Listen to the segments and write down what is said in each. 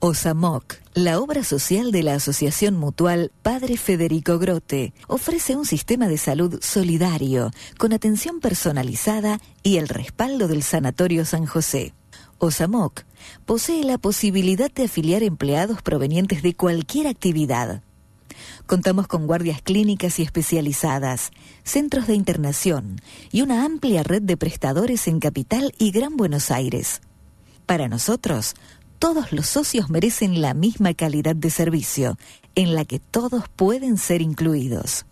OSAMOC, la obra social de la Asociación Mutual Padre Federico Grote, ofrece un sistema de salud solidario, con atención personalizada y el respaldo del Sanatorio San José. OSAMOC posee la posibilidad de afiliar empleados provenientes de cualquier actividad. Contamos con guardias clínicas y especializadas, centros de internación y una amplia red de prestadores en Capital y Gran Buenos Aires. Para nosotros, todos los socios merecen la misma calidad de servicio, en la que todos pueden ser incluidos.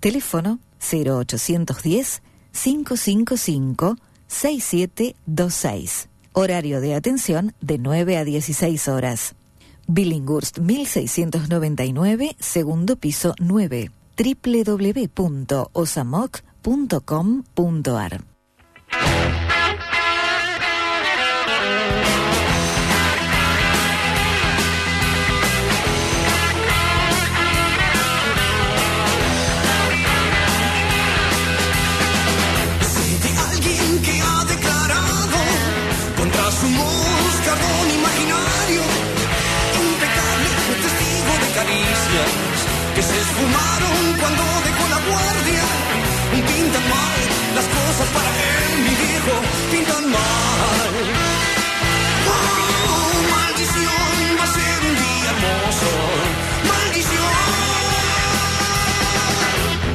Teléfono 0810 555 6726. Horario de atención de 9 a 16 horas. Billinghurst 1699, segundo piso 9. www.osamoc.com.ar se esfumaron cuando dejó la guardia. Pintan mal las cosas para él, mi viejo, pintan mal. Oh, maldición, va a ser un día hermoso. Maldición.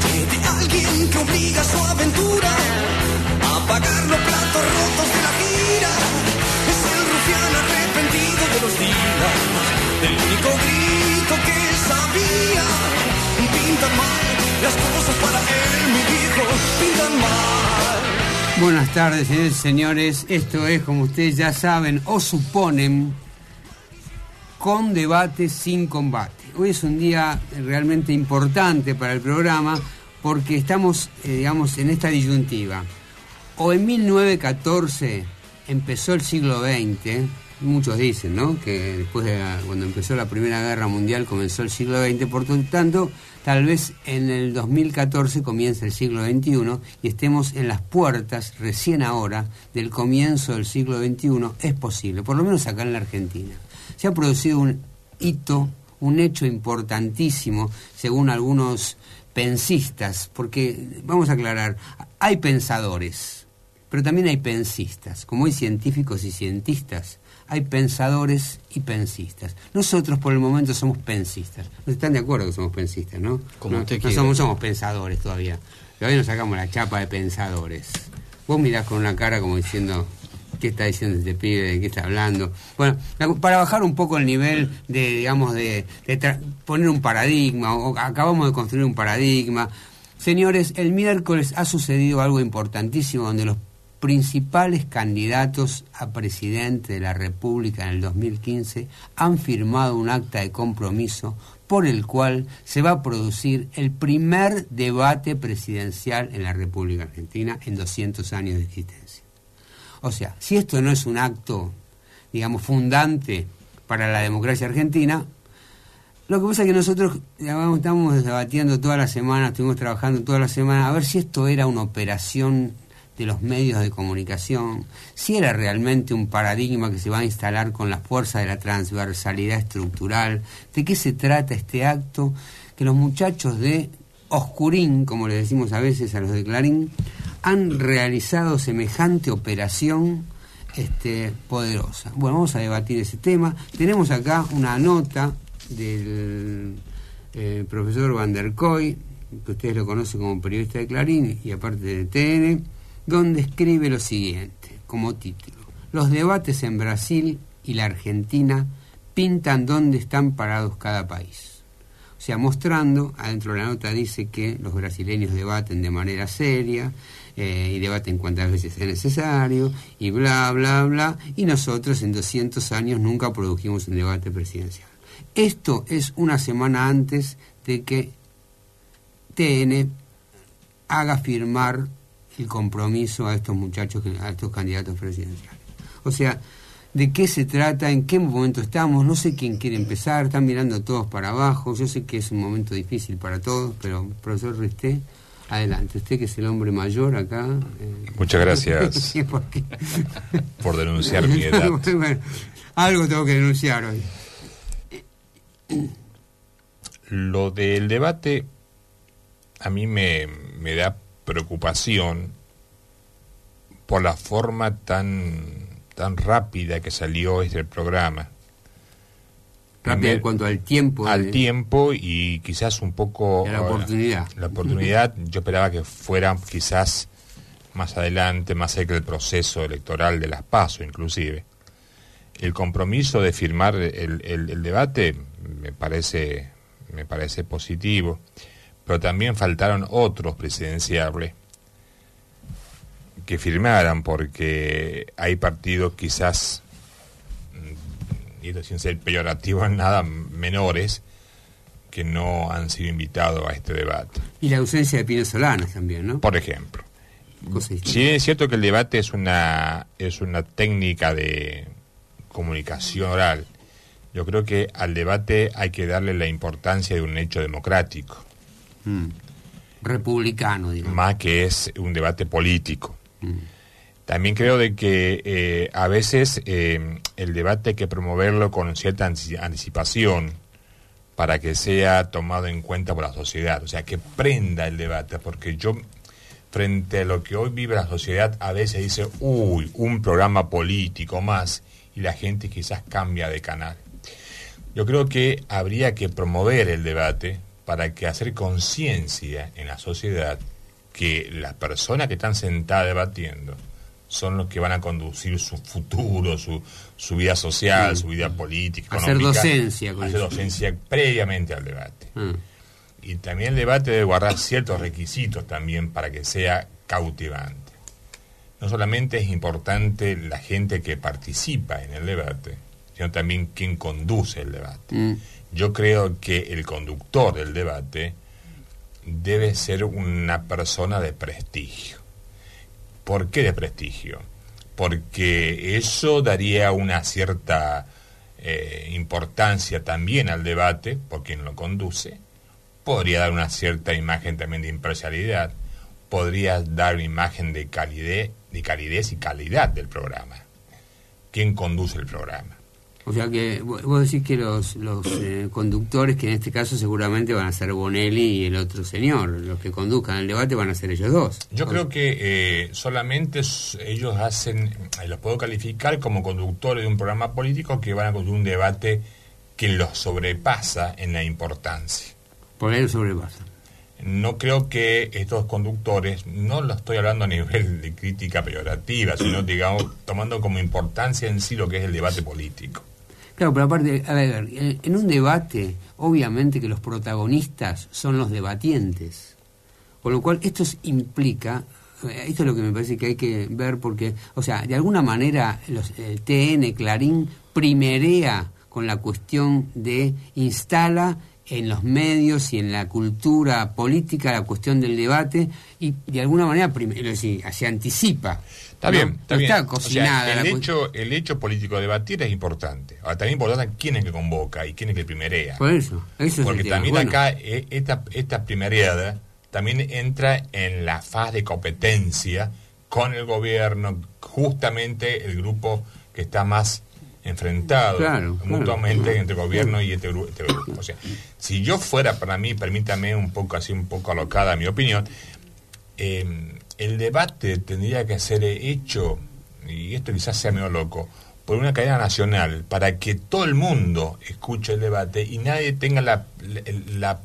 Tiene alguien que obliga a su aventura a pagar los platos rotos de la gira. Es el rufián arrepentido de los días, del único. Buenas tardes, señores señores. Esto es, como ustedes ya saben o suponen, con debate sin combate. Hoy es un día realmente importante para el programa porque estamos, eh, digamos, en esta disyuntiva. O en 1914 empezó el siglo XX, muchos dicen, ¿no? Que después de cuando empezó la Primera Guerra Mundial comenzó el siglo XX, por tanto, tal vez en el 2014 comienza el siglo XXI y estemos en las puertas, recién ahora, del comienzo del siglo XXI, es posible, por lo menos acá en la Argentina. Se ha producido un hito, un hecho importantísimo, según algunos pensistas, porque, vamos a aclarar, hay pensadores, pero también hay pensistas, como hay científicos y cientistas, hay pensadores y pensistas. Nosotros por el momento somos pensistas. ¿No están de acuerdo que somos pensistas, no? Como no, usted no somos, somos pensadores todavía. Todavía nos sacamos la chapa de pensadores. Vos mirás con una cara como diciendo, ¿qué está diciendo este pibe? ¿De qué está hablando? Bueno, para bajar un poco el nivel de, digamos, de, de tra- poner un paradigma, o acabamos de construir un paradigma. Señores, el miércoles ha sucedido algo importantísimo donde los principales candidatos a presidente de la República en el 2015 han firmado un acta de compromiso por el cual se va a producir el primer debate presidencial en la República Argentina en 200 años de existencia. O sea, si esto no es un acto, digamos, fundante para la democracia argentina, lo que pasa es que nosotros digamos, estamos debatiendo toda la semana, estuvimos trabajando toda la semana, a ver si esto era una operación de los medios de comunicación, si era realmente un paradigma que se va a instalar con la fuerza de la transversalidad estructural, de qué se trata este acto, que los muchachos de Oscurín, como le decimos a veces a los de Clarín, han realizado semejante operación este, poderosa. Bueno, vamos a debatir ese tema. Tenemos acá una nota del eh, profesor Van der Koy, que ustedes lo conocen como periodista de Clarín y aparte de TN, donde escribe lo siguiente, como título. Los debates en Brasil y la Argentina pintan dónde están parados cada país. O sea, mostrando, adentro de la nota dice que los brasileños debaten de manera seria eh, y debaten cuantas veces sea necesario y bla, bla, bla, y nosotros en 200 años nunca produjimos un debate presidencial. Esto es una semana antes de que TN haga firmar el compromiso a estos muchachos, a estos candidatos presidenciales. O sea, ¿de qué se trata? ¿En qué momento estamos? No sé quién quiere empezar, están mirando todos para abajo. Yo sé que es un momento difícil para todos, pero profesor Risté, adelante. Usted que es el hombre mayor acá. Eh, Muchas gracias por, denunciar mi edad. algo tengo que denunciar hoy. Lo del debate a mí me, me da preocupación por la forma tan, tan rápida que salió este programa. Rápida en cuanto al tiempo. Al tiempo y quizás un poco... la oportunidad. La oportunidad, yo esperaba que fuera quizás más adelante, más cerca del proceso electoral de las PASO inclusive. El compromiso de firmar el, el debate me parece, me parece positivo pero también faltaron otros presidenciables que firmaran, porque hay partidos quizás, mm, y sin ser peyorativo en nada, menores, que no han sido invitados a este debate. Y la ausencia de Pino Solanas también, ¿no? Por ejemplo. Sí, es cierto que el debate es una, es una técnica de comunicación oral. Yo creo que al debate hay que darle la importancia de un hecho democrático. Mm. Republicano, digamos. Más que es un debate político. Mm. También creo de que eh, a veces eh, el debate hay que promoverlo con cierta anticipación para que sea tomado en cuenta por la sociedad, o sea, que prenda el debate, porque yo, frente a lo que hoy vive la sociedad, a veces dice, uy, un programa político más, y la gente quizás cambia de canal. Yo creo que habría que promover el debate, para que hacer conciencia en la sociedad que las personas que están sentadas debatiendo son los que van a conducir su futuro, su, su vida social, su vida política, hacer docencia. hacer docencia previamente al debate. Ah. Y también el debate debe guardar ciertos requisitos también para que sea cautivante. No solamente es importante la gente que participa en el debate, sino también quien conduce el debate. Mm. Yo creo que el conductor del debate debe ser una persona de prestigio. ¿Por qué de prestigio? Porque eso daría una cierta eh, importancia también al debate, por quien lo conduce, podría dar una cierta imagen también de imparcialidad, podría dar una imagen de calidez, de calidez y calidad del programa. ¿Quién conduce el programa? O sea que vos decís que los, los eh, conductores, que en este caso seguramente van a ser Bonelli y el otro señor, los que conduzcan el debate van a ser ellos dos. Yo creo que eh, solamente ellos hacen, eh, los puedo calificar como conductores de un programa político que van a conducir un debate que los sobrepasa en la importancia. Por ahí sobrepasa. No creo que estos conductores, no lo estoy hablando a nivel de crítica peyorativa, sino digamos tomando como importancia en sí lo que es el debate político. Claro, pero aparte, a ver, en un debate, obviamente que los protagonistas son los debatientes. Con lo cual, esto implica, eh, esto es lo que me parece que hay que ver, porque, o sea, de alguna manera, los, el TN, Clarín, primerea con la cuestión de instala en los medios y en la cultura política la cuestión del debate y de alguna manera se anticipa Está bien, está bien. el, hecho, el hecho político de debatir es importante. Ahora, también importante quién es que convoca y quién es que primerea. Por eso, eso Porque también acá eh, esta, esta primereada también entra en la fase de competencia con el gobierno, justamente el grupo que está más enfrentado mutuamente entre gobierno y este, este, grupo. O sea, si yo fuera para mí, permítame un poco así, un poco alocada mi opinión, eh, el debate tendría que ser hecho, y esto quizás sea medio loco, por una cadena nacional, para que todo el mundo escuche el debate y nadie tenga la, la,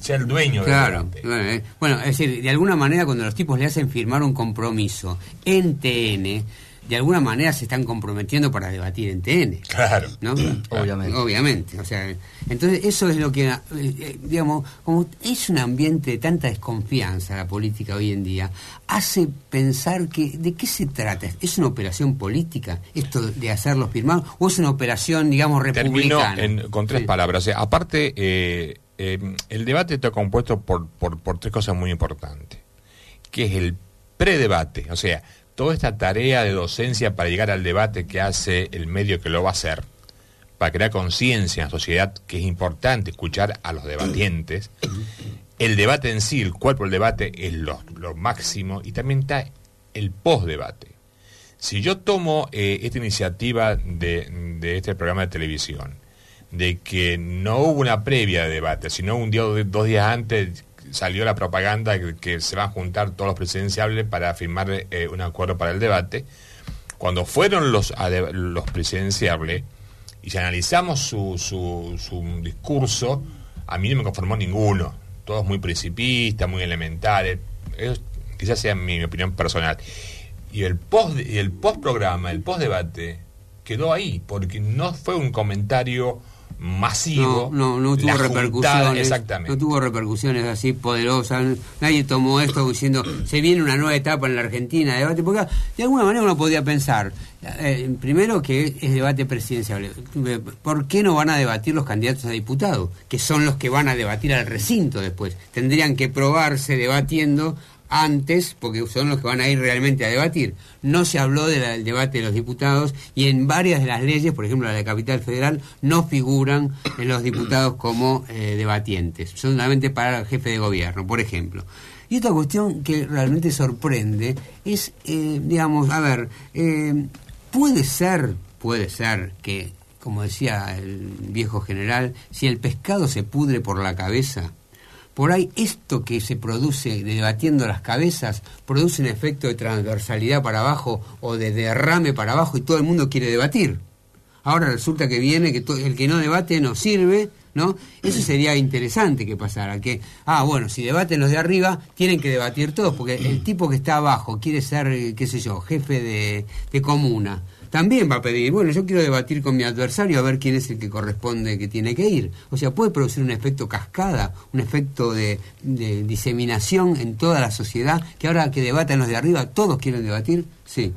sea el dueño del debate. Eh. Bueno, es decir, de alguna manera cuando los tipos le hacen firmar un compromiso en TN, de alguna manera se están comprometiendo para debatir en TN. Claro. ¿no? Obviamente. Obviamente. O sea, entonces eso es lo que, eh, eh, digamos, como es un ambiente de tanta desconfianza la política hoy en día, hace pensar que, ¿de qué se trata? ¿Es una operación política esto de hacerlos firmar o es una operación, digamos, republicana? Termino con tres palabras. aparte, eh, el debate está compuesto por, por, por tres cosas muy importantes, que es el predebate, o sea, toda esta tarea de docencia para llegar al debate que hace el medio que lo va a hacer, para crear conciencia en la sociedad, que es importante escuchar a los debatientes, el debate en sí, el cuerpo del debate es lo, máximo, y también está el post-debate. Si yo tomo eh, esta iniciativa de, de, este programa de televisión, de que no hubo una previa de debate, sino un día o dos días antes salió la propaganda que, se van a juntar todos los presidenciables para firmar eh, un acuerdo para el debate. Cuando fueron los, los presidenciables y si analizamos su, su, su discurso, a mí no me conformó ninguno. Todos muy principistas, muy elementales. quizás sea mi, opinión personal. Y el post, el post programa, el post debate, quedó ahí, porque no fue un comentario masivo. No, no, tuvo repercusiones. Exactamente. No tuvo repercusiones así poderosas. Nadie tomó esto diciendo, se viene una nueva etapa en la Argentina, debate. Porque de alguna manera uno podía pensar, eh, primero que es debate presidencial. ¿Por qué no van a debatir los candidatos a diputados? Que son los que van a debatir al recinto después. Tendrían que probarse debatiendo antes, porque son los que van a ir realmente a debatir. No se habló del debate de los diputados y en varias de las leyes, por ejemplo la de Capital Federal, no figuran los diputados como eh, debatientes, solamente para el jefe de gobierno, por ejemplo. Y otra cuestión que realmente sorprende es, eh, digamos, a ver, eh, puede ser, puede ser que, como decía el viejo general, si el pescado se pudre por la cabeza, por ahí esto que se produce debatiendo las cabezas produce un efecto de transversalidad para abajo o de derrame para abajo y todo el mundo quiere debatir. Ahora resulta que viene que el que no debate no sirve, ¿no? Eso sería interesante que pasara, que, ah, bueno, si debaten los de arriba, tienen que debatir todos, porque el tipo que está abajo quiere ser, qué sé yo, jefe de, de comuna también va a pedir, bueno, yo quiero debatir con mi adversario a ver quién es el que corresponde que tiene que ir. O sea, puede producir un efecto cascada, un efecto de, diseminación en toda la sociedad, que ahora que debatan los de arriba, todos quieren debatir, sí.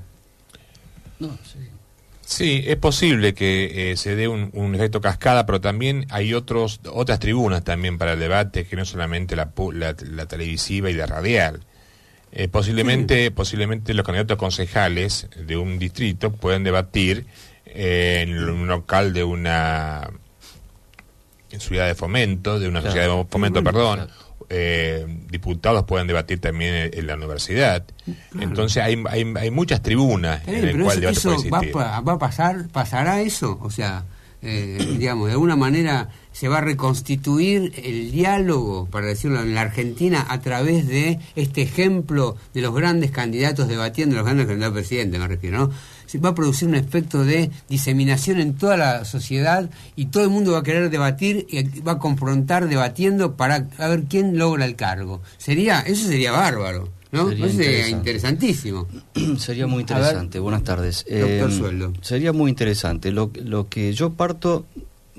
sí. es posible que eh, se dé un, efecto cascada, pero también hay otros, otras tribunas también para el debate, que no solamente la, la televisiva y la radial. Eh, posiblemente, posiblemente los candidatos concejales de un distrito pueden debatir eh, en un local de una ciudad de fomento, de una sociedad de fomento, perdón. Eh, diputados pueden debatir también en, la universidad. Entonces hay, hay, hay, muchas tribunas en el cual eso, va, va, a pasar, pasará eso, o sea, digamos, de alguna manera se va a reconstituir el diálogo, para decirlo en la Argentina, a través de este ejemplo de los grandes candidatos debatiendo, los grandes candidatos a presidente, me refiero, ¿no? Se va a producir un efecto de diseminación en toda la sociedad y todo el mundo va a querer debatir y va a confrontar debatiendo para ver quién logra el cargo. Sería, eso sería bárbaro. ¿No? Sería, sería interesantísimo. sería muy interesante. Buenas tardes. Doctor eh, Sueldo. Sería muy interesante. Lo, lo que yo parto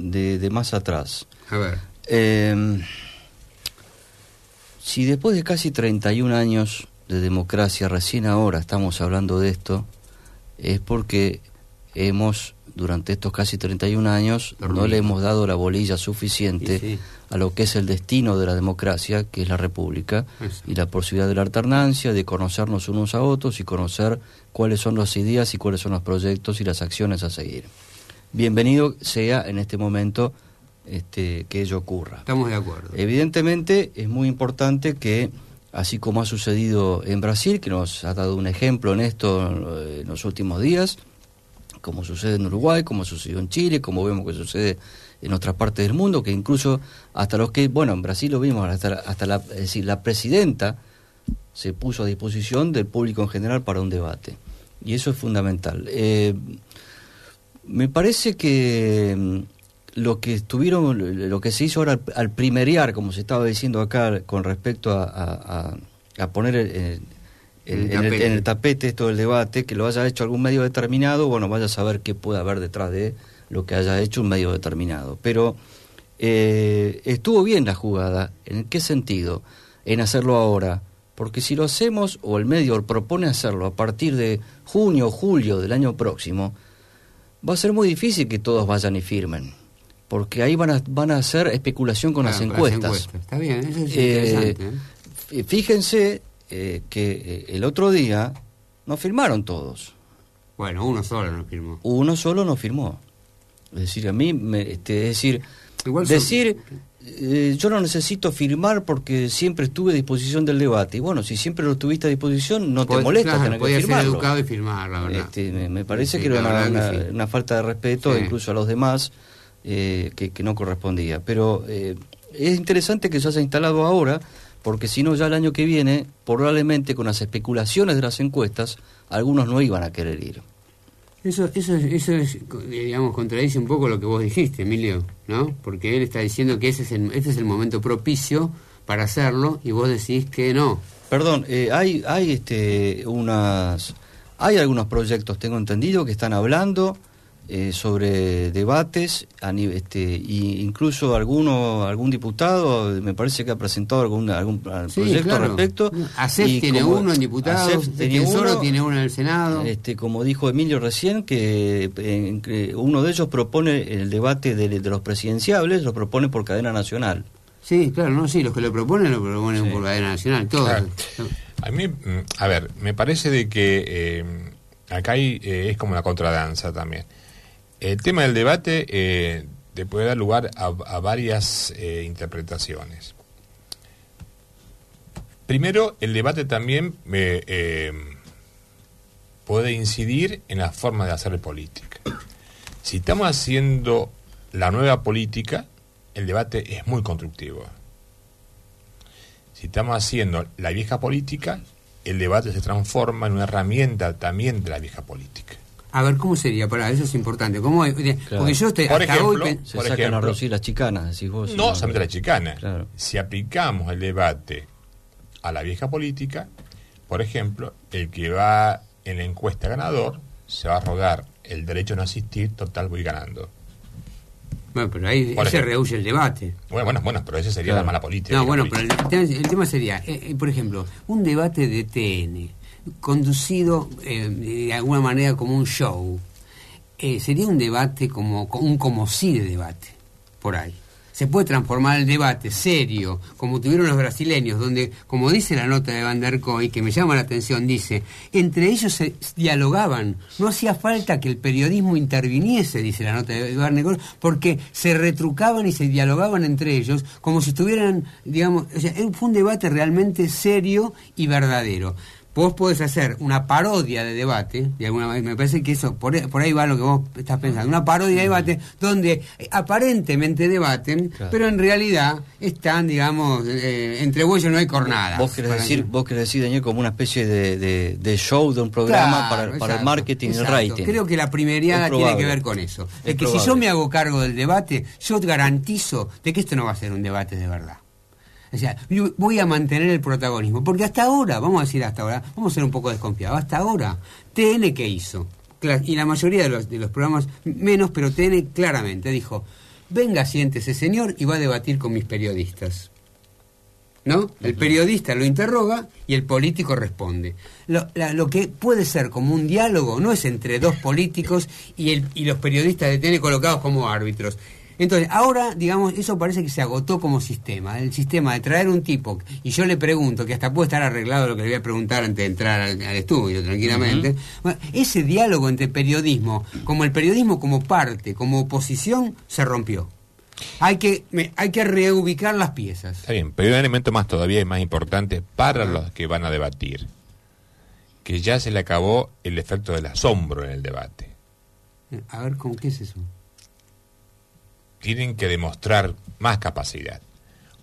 de, más atrás. A ver. Em, si después de casi 31 años de democracia, recién ahora estamos hablando de esto, es porque hemos, durante estos casi 31 años, no le hemos dado la bolilla suficiente a lo que es el destino de la democracia, que es la república, y la posibilidad de la alternancia, de conocernos unos a otros y conocer cuáles son las ideas y cuáles son los proyectos y las acciones a seguir bienvenido sea en este momento este, que ello ocurra. Estamos de acuerdo. Evidentemente es muy importante que, así como ha sucedido en Brasil, que nos ha dado un ejemplo en esto en los últimos días, como sucede en Uruguay, como sucedió en Chile, como vemos que sucede en otras partes del mundo, que incluso hasta los que, bueno, en Brasil lo vimos, hasta, hasta la, es decir, la presidenta se puso a disposición del público en general para un debate. Y eso es fundamental. Eh, me parece que mm, lo que estuvieron, lo que se hizo ahora al, primeriar, como se estaba diciendo acá, con respecto a, poner en, el, tapete esto del debate, que lo haya hecho algún medio determinado, bueno, vaya a saber qué puede haber detrás de lo que haya hecho un medio determinado. Pero eh, estuvo bien la jugada, ¿en qué sentido? En hacerlo ahora. Porque si lo hacemos, o el medio propone hacerlo a partir de junio o julio del año próximo, va a ser muy difícil que todos vayan y firmen. Porque ahí van a, van a hacer especulación con, las, encuestas. Está bien, eso es eh, ¿eh? Fíjense eh, que el otro día no firmaron todos. Bueno, uno solo no firmó. Uno solo no firmó. Es decir, a mí, me, este, es decir, decir, eh, yo no necesito firmar porque siempre estuve a disposición del debate. Y bueno, si siempre lo estuviste a disposición, no te molesta tener que firmarlo. ser educado y firmar, la verdad. Este, me, parece que era una, falta de respeto incluso a los demás eh, que, no correspondía. Pero eh, es interesante que se haya instalado ahora porque si no ya el año que viene, probablemente con las especulaciones de las encuestas, algunos no iban a querer ir. Eso, eso, eso es, digamos, contradice un poco lo que vos dijiste, Emilio, ¿no? Porque él está diciendo que ese es el, este es el momento propicio para hacerlo y vos decís que no. Perdón, eh, hay, hay este, unas, hay algunos proyectos, tengo entendido, que están hablando eh, sobre debates, a este, incluso alguno, algún diputado, me parece que ha presentado algún, algún proyecto al respecto. ACEF tiene uno en diputados, tiene uno, tiene uno en el Senado. Este, como dijo Emilio recién, que uno de ellos propone el debate de, los presidenciables, lo propone por cadena nacional. Sí, claro, no, sí, los que lo proponen lo proponen por cadena nacional, todos. A mí, mm, a ver, me parece de que eh, acá hay, eh, es como una contradanza también. El tema del debate eh, te puede dar lugar a, varias eh, interpretaciones. Primero, el debate también eh, puede incidir en la forma de hacer política. Si estamos haciendo la nueva política, el debate es muy constructivo. Si estamos haciendo la vieja política, el debate se transforma en una herramienta también de la vieja política. A ver, ¿cómo sería? Para eso es importante. ¿Cómo, Porque yo estoy, por ejemplo, Se por sacan a las chicanas, decís vos. No, solamente las chicanas. Si aplicamos el debate a la vieja política, por ejemplo, el que va en la encuesta ganador se va a rogar el derecho a no asistir, total voy ganando. Bueno, pero ahí se rehuye el debate. Bueno, bueno, bueno, pero esa sería la mala política. No, bueno, pero el tema, sería, eh, eh, por ejemplo, un debate de TN conducido eh, de alguna manera como un show. Eh, sería un debate como un como sí de debate, por ahí. Se puede transformar el debate serio, como tuvieron los brasileños, donde, como dice la nota de Van der Koy, que me llama la atención, dice, entre ellos se dialogaban, no hacía falta que el periodismo interviniese, dice la nota de Van der Koy, porque se retrucaban y se dialogaban entre ellos, como si estuvieran, digamos, o sea, fue un debate realmente serio y verdadero vos podés hacer una parodia de debate, de alguna me parece que eso, por, ahí va lo que vos estás pensando, una parodia de debate donde aparentemente debaten, pero en realidad están, digamos, eh, entre huellos no hay cornada. Vos querés decir, vos querés decir, Daniel, como una especie de, show de un programa para, el marketing y el rating. Creo que la primeriada tiene que ver con eso. Es, que si yo me hago cargo del debate, yo garantizo de que esto no va a ser un debate de verdad. O sea, voy a mantener el protagonismo. Porque hasta ahora, vamos a decir hasta ahora, vamos a ser un poco desconfiados, hasta ahora, TN ¿qué hizo? Y la mayoría de los, de los programas, menos, pero TN claramente dijo, venga, siéntese señor y va a debatir con mis periodistas. ¿No? El periodista lo interroga y el político responde. Lo, lo, que puede ser como un diálogo no es entre dos políticos y, el, y los periodistas de TN colocados como árbitros. Entonces, ahora, digamos, eso parece que se agotó como sistema. El sistema de traer un tipo, y yo le pregunto, que hasta puede estar arreglado lo que le voy a preguntar antes de entrar al, estudio, tranquilamente. ese diálogo entre periodismo, como el periodismo como parte, como oposición, se rompió. Hay que, hay que reubicar las piezas. Está bien, pero hay un elemento más todavía y más importante para los que van a debatir, que ya se le acabó el efecto del asombro en el debate. A ver, ¿con qué es eso? Tienen que demostrar más capacidad,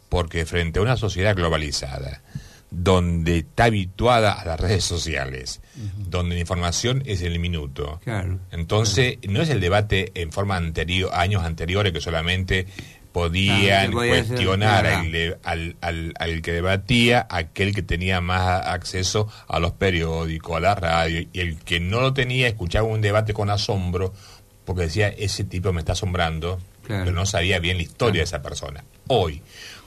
porque frente a una sociedad globalizada, donde está habituada a las redes sociales, donde la información es el minuto. Entonces, no es el debate en forma anterior, años anteriores, que solamente podían cuestionar al, al, al, que debatía, aquel que tenía más acceso a los periódicos, a la radio, y el que no lo tenía escuchaba un debate con asombro, porque decía, ese tipo me está asombrando, pero no sabía bien la historia de esa persona. Hoy,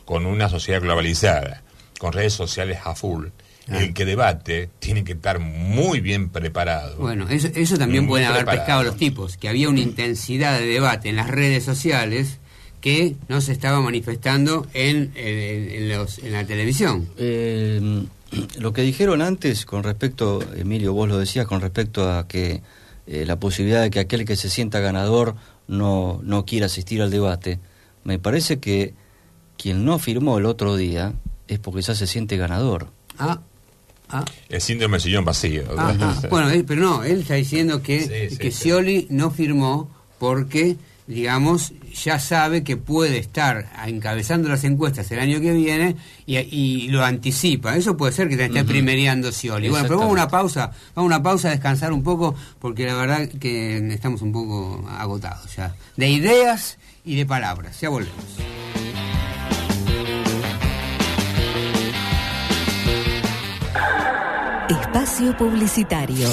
con una sociedad globalizada, con redes sociales a full, el que debate tiene que estar muy bien preparado. Bueno, eso, eso también pueden haber pescado los tipos, que había una intensidad de debate en las redes sociales que no se estaba manifestando en, en, la televisión. Eh, lo que dijeron antes con respecto, Emilio, vos lo decías, con respecto a que eh, la posibilidad de que aquel que se sienta ganador no, no quiera asistir al debate, me parece que quien no firmó el otro día es porque ya se siente ganador. Ah, ah. El síndrome del sillón vacío. bueno, pero no, él está diciendo que, que Scioli no firmó porque digamos, ya sabe que puede estar encabezando las encuestas el año que viene y, lo anticipa. Eso puede ser que te esté primereando Scioli. Bueno, pero vamos a una pausa, vamos a una pausa a descansar un poco, porque la verdad que estamos un poco agotados ya. De ideas y de palabras. Ya volvemos. Espacio Publicitario.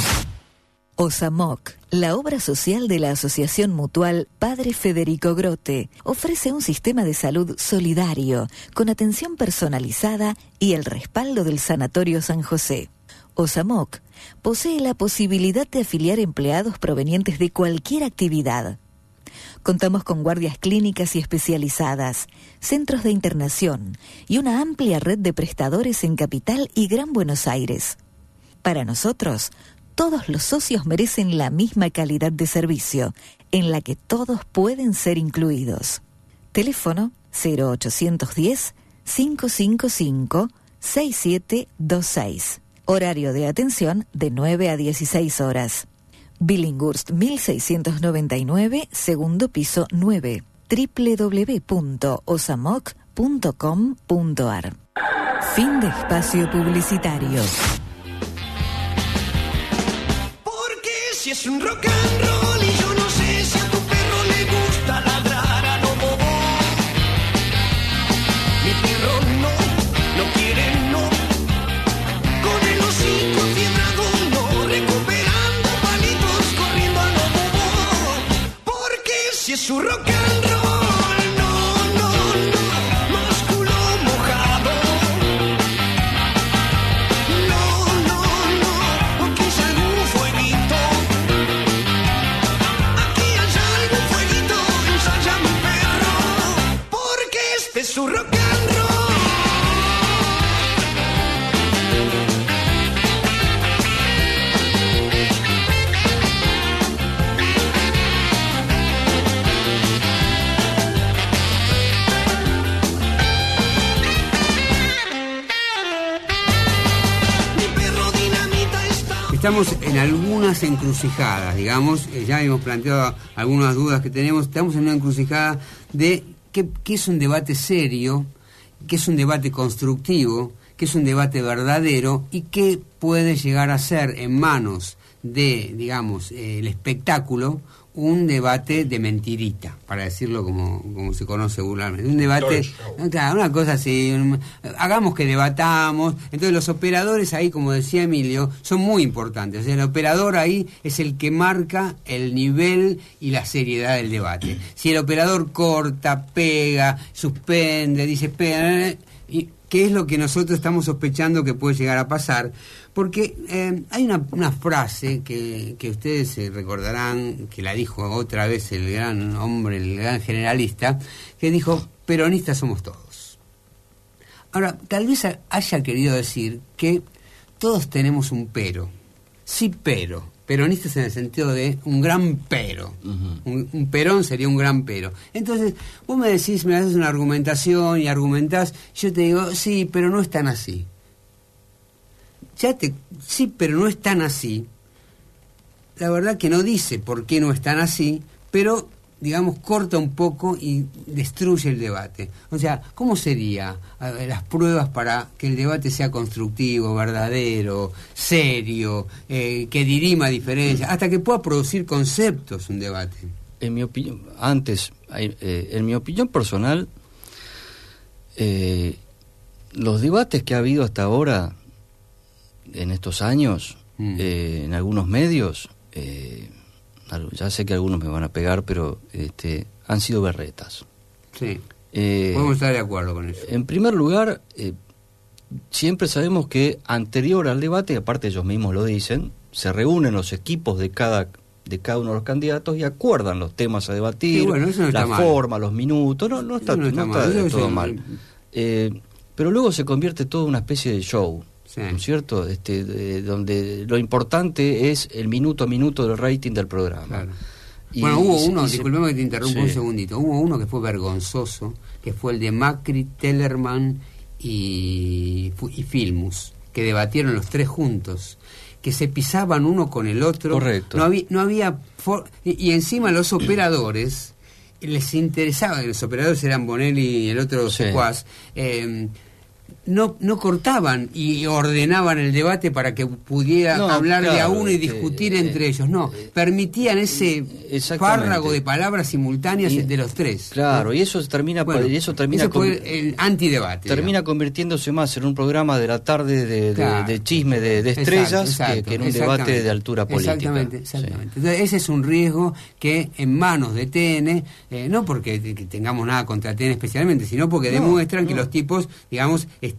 OSAMOC, la obra social de la Asociación Mutual Padre Federico Grote, ofrece un sistema de salud solidario, con atención personalizada y el respaldo del Sanatorio San José. OSAMOC posee la posibilidad de afiliar empleados provenientes de cualquier actividad. Contamos con guardias clínicas y especializadas, centros de internación y una amplia red de prestadores en Capital y Gran Buenos Aires. Para nosotros, todos los socios merecen la misma calidad de servicio, en la que todos pueden ser incluidos. Teléfono 0810 555 6726. Horario de atención de 9 a 16 horas. Billinghurst 1699, segundo piso 9. www.osamoc.com.ar. Fin de espacio publicitario. Si es un rock and roll y yo no sé si a tu perro le gusta ladrar a lo bobo. Mi perro no, no quiere no. Con el hocico fiebrado no, recuperando palitos corriendo a lo bobo. Porque si es un rock and estamos en algunas encrucijadas, digamos, eh, ya hemos planteado algunas dudas que tenemos, estamos en una encrucijada de qué, es un debate serio, qué es un debate constructivo, qué es un debate verdadero y qué puede llegar a ser en manos de, digamos, eh, el espectáculo un debate de mentirita, para decirlo como, como se conoce vulgarmente. Un debate, claro, una cosa así, hagamos que debatamos. Entonces los operadores ahí, como decía Emilio, son muy importantes. el operador ahí es el que marca el nivel y la seriedad del debate. Si el operador corta, pega, suspende, dice, pega, y ¿qué es lo que nosotros estamos sospechando que puede llegar a pasar? Porque eh, hay una, frase que, que, ustedes se recordarán, que la dijo otra vez el gran hombre, el gran generalista, que dijo, peronistas somos todos. Ahora, tal vez haya querido decir que todos tenemos un pero, sí pero, peronistas en el sentido de un gran pero. un, perón sería un gran pero. Entonces, vos me decís, me haces una argumentación y argumentás, yo te digo, sí, pero no es tan así ya te, sí, pero no es tan así. La verdad que no dice por qué no es tan así, pero digamos, corta un poco y destruye el debate. O sea, ¿cómo serían las pruebas para que el debate sea constructivo, verdadero, serio, eh, que dirima diferencias, hasta que pueda producir conceptos un debate? en mi opinión, antes, eh, en mi opinión personal, eh, los debates que ha habido hasta ahora, en estos años, mm. eh, en algunos medios, ya sé que algunos me van a pegar, pero este, han sido berretas. Sí. Podemos estar de acuerdo con eso. En primer lugar, siempre sabemos que anterior al debate, aparte ellos mismos lo dicen, se reúnen los equipos de cada de cada uno de los candidatos y acuerdan los temas a debatir, la forma, los minutos, no, no está, todo mal. Eh, pero luego se convierte todo en una especie de show, ¿no es cierto? Este, donde lo importante es el minuto a minuto del rating del programa. bueno, hubo uno, disculpeme que te interrumpa un segundito, hubo uno que fue vergonzoso, que fue el de Macri, Tellerman y, y Filmus, que debatieron los tres juntos que se pisaban uno con el otro. Correcto. No había, no había y, encima los operadores les interesaba, los operadores eran Bonelli y el otro Secuaz, eh, no, no cortaban y ordenaban el debate para que pudiera hablar de a uno y discutir entre ellos. No, permitían ese párrago de palabras simultáneas de los tres. Claro, y eso termina, y eso termina el antidebate. Termina convirtiéndose más en un programa de la tarde de, chisme de, estrellas que, en un debate de altura política. Exactamente, exactamente. Entonces, ese es un riesgo que en manos de TN, eh, no porque tengamos nada contra TN especialmente, sino porque demuestran que los tipos, digamos, están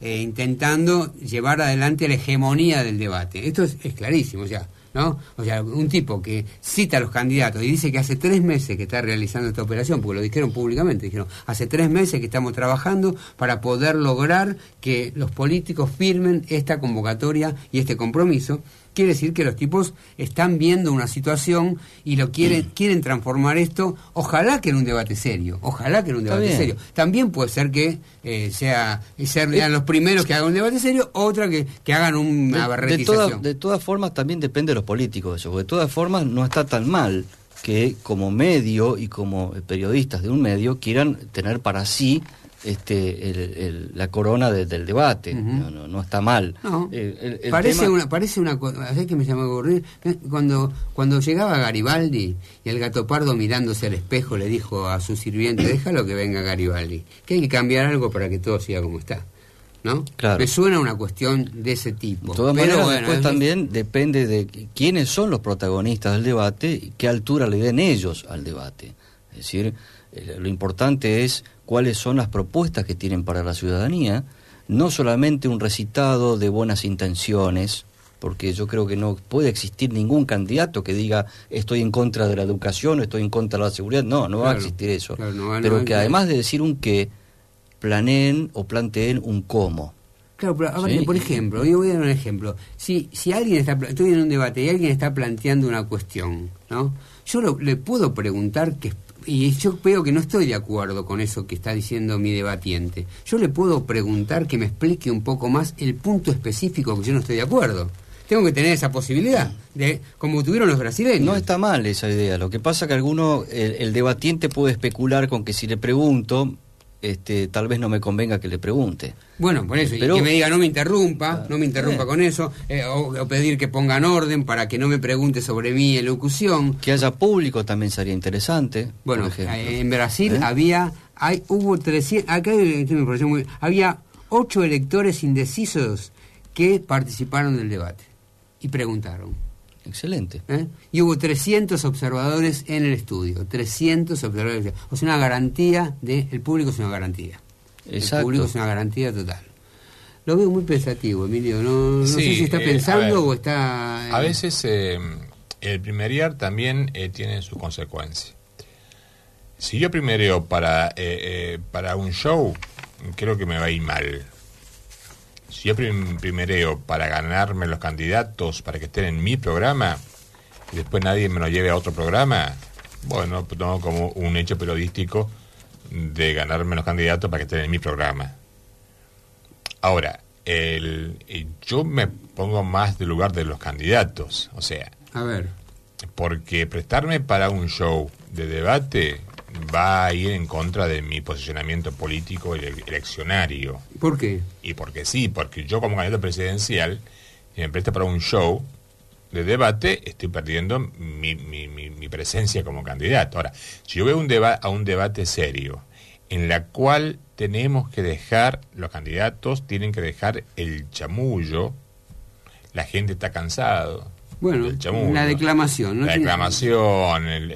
eh, intentando llevar adelante la hegemonía del debate. Esto es, clarísimo, o sea, ¿no? O sea, un tipo que cita a los candidatos y dice que hace tres meses que está realizando esta operación, porque lo dijeron públicamente, dijeron, hace tres meses que estamos trabajando para poder lograr que los políticos firmen esta convocatoria y este compromiso, quiere decir que los tipos están viendo una situación y lo quieren quieren transformar esto. Ojalá que en un debate serio ojalá que en un debate serio. También puede ser que eh, sea sean eh, los primeros que hagan un debate serio otra que, que hagan una de, de, de todas formas también depende de los políticos eso porque de todas formas no está tan mal que como medio y como periodistas de un medio quieran tener para sí este la corona del debate no, no, está mal parece una parece una cosa que me llama ocurrir cuando cuando llegaba Garibaldi y el gato pardo mirándose al espejo le dijo a su sirviente déjalo que venga Garibaldi que hay que cambiar algo para que todo siga como está ¿no? Claro. Me suena una cuestión de ese tipo. De todas maneras, después también depende de quiénes son los protagonistas del debate y qué altura le den ellos al debate. Es decir, eh, lo importante es cuáles son las propuestas que tienen para la ciudadanía, no solamente un recitado de buenas intenciones, porque yo creo que no puede existir ningún candidato que diga estoy en contra de la educación, estoy en contra de la seguridad, no, no va a existir eso, pero que además de decir un qué, planeen o planteen un cómo. Claro, pero por ejemplo, yo voy a dar un ejemplo. Si, si alguien está, estoy en un debate y alguien está planteando una cuestión, ¿no? Yo le puedo preguntar qué y yo veo que no estoy de acuerdo con eso que está diciendo mi debatiente. Yo le puedo preguntar que me explique un poco más el punto específico que yo no estoy de acuerdo. Tengo que tener esa posibilidad, de como tuvieron los brasileños. No está mal esa idea. Lo que pasa que alguno, el debatiente puede especular con que si le pregunto, este, tal vez no me convenga que le pregunte. Bueno, por eso, Pero, y que me diga no me interrumpa, no me interrumpa con eso, eh, o, pedir que pongan orden para que no me pregunte sobre mi elocución. Que haya público también sería interesante. Bueno, eh, en Brasil ¿Eh? había, hay, hubo 300, acá hay, muy, había ocho electores indecisos que participaron del debate y preguntaron. Excelente. ¿Eh? Y hubo 300 observadores en el estudio, 300 observadores. O sea, una garantía de... El público es una garantía. Exacto. El público es una garantía total. Lo veo muy pensativo, Emilio. No, sé si está eh, pensando o está... A veces eh, el primerear también tiene su consecuencia. Si yo primereo para, para un show, creo que me va a ir mal si yo primereo para ganarme los candidatos para que estén en mi programa y después nadie me lo lleve a otro programa, bueno, pues tomo como un hecho periodístico de ganarme los candidatos para que estén en mi programa. Ahora, el, yo me pongo más del lugar de los candidatos, o sea, a ver, porque prestarme para un show de debate va a ir en contra de mi posicionamiento político eleccionario. ¿Por qué? Y porque sí, porque yo como candidato presidencial, si me presta para un show, de debate, estoy perdiendo mi, mi, mi, presencia como candidato. Ahora, si yo veo un deba a un debate serio, en la cual tenemos que dejar, los candidatos tienen que dejar el chamullo, la gente está cansado. Bueno, la declamación, ¿no? La declamación,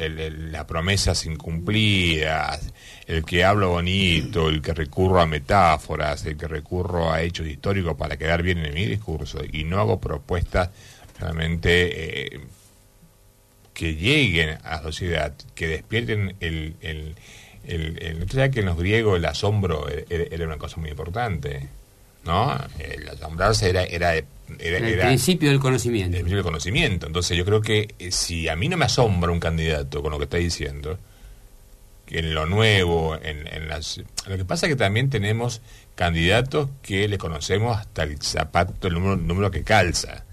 las promesas incumplidas, el que hablo bonito, el que recurro a metáforas, el que recurro a hechos históricos para quedar bien en mi discurso y no hago propuestas realmente eh, que lleguen a la sociedad, que despierten el... el, el, el que en los griegos el asombro era, una cosa muy importante, ¿no? El asombrarse era... era, era el principio del conocimiento. El principio del conocimiento. Entonces yo creo que eh, si a mí no me asombra un candidato con lo que está diciendo, en lo nuevo, en, en las... Lo que pasa es que también tenemos candidatos que le conocemos hasta el zapato, el número, número que calza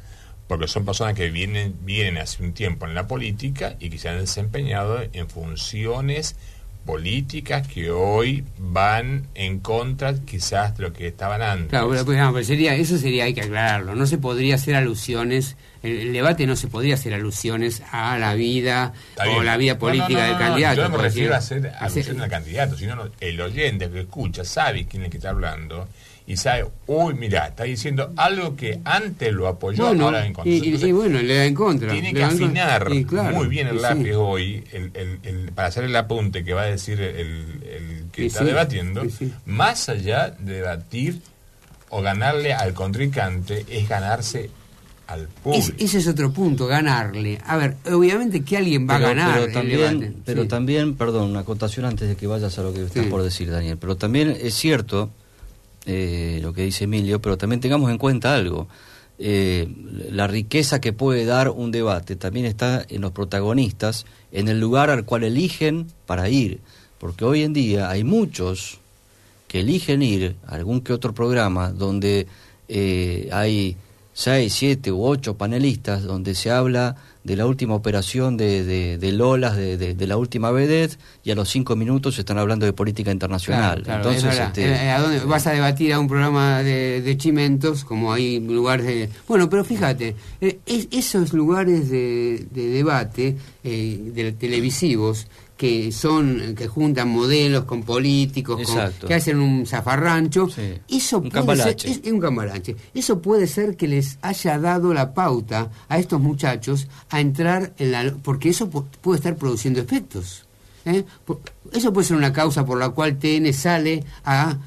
porque son personas que vienen, vienen hace un tiempo en la política y que se han desempeñado en funciones políticas que hoy van en contra quizás de lo que estaban antes. Claro, pero, sería, eso sería, hay que aclararlo, no se podría hacer alusiones, el, debate no se podría hacer alusiones a la vida o la vida política del candidato. Yo no me refiero a hacer alusiones al candidato, sino el oyente que escucha sabe quién es el que está hablando y sabe, uy, mira, está diciendo algo que antes lo apoyó, ahora en contra. Y, bueno, le da en contra. Tiene que afinar muy bien el lápiz hoy el, el, para hacer el apunte que va a decir el, que está debatiendo, más allá de debatir o ganarle al contrincante, es ganarse al público. ese es otro punto, ganarle. A ver, obviamente que alguien va a ganar. Pero también, pero también, perdón, una acotación antes de que vayas a lo que estás por decir, Daniel, pero también es cierto eh, lo que dice Emilio, pero también tengamos en cuenta algo. Eh, la riqueza que puede dar un debate también está en los protagonistas, en el lugar al cual eligen para ir, porque hoy en día hay muchos que eligen ir a algún que otro programa donde eh, hay seis, siete u ocho panelistas donde se habla de la última operación de, de, Lolas, de, de, la última vedette, y a los cinco minutos están hablando de política internacional. Entonces, este... Eh, ¿a dónde vas a debatir a un programa de, chimentos, como hay lugares de... Bueno, pero fíjate, eh, esos lugares de, debate eh, televisivos que son que juntan modelos con políticos que hacen un zafarrancho eso un puede ser es, un cambalache. Eso puede ser que les haya dado la pauta a estos muchachos a entrar en la porque eso puede estar produciendo efectos ¿eh? eso puede ser una causa por la cual TN sale a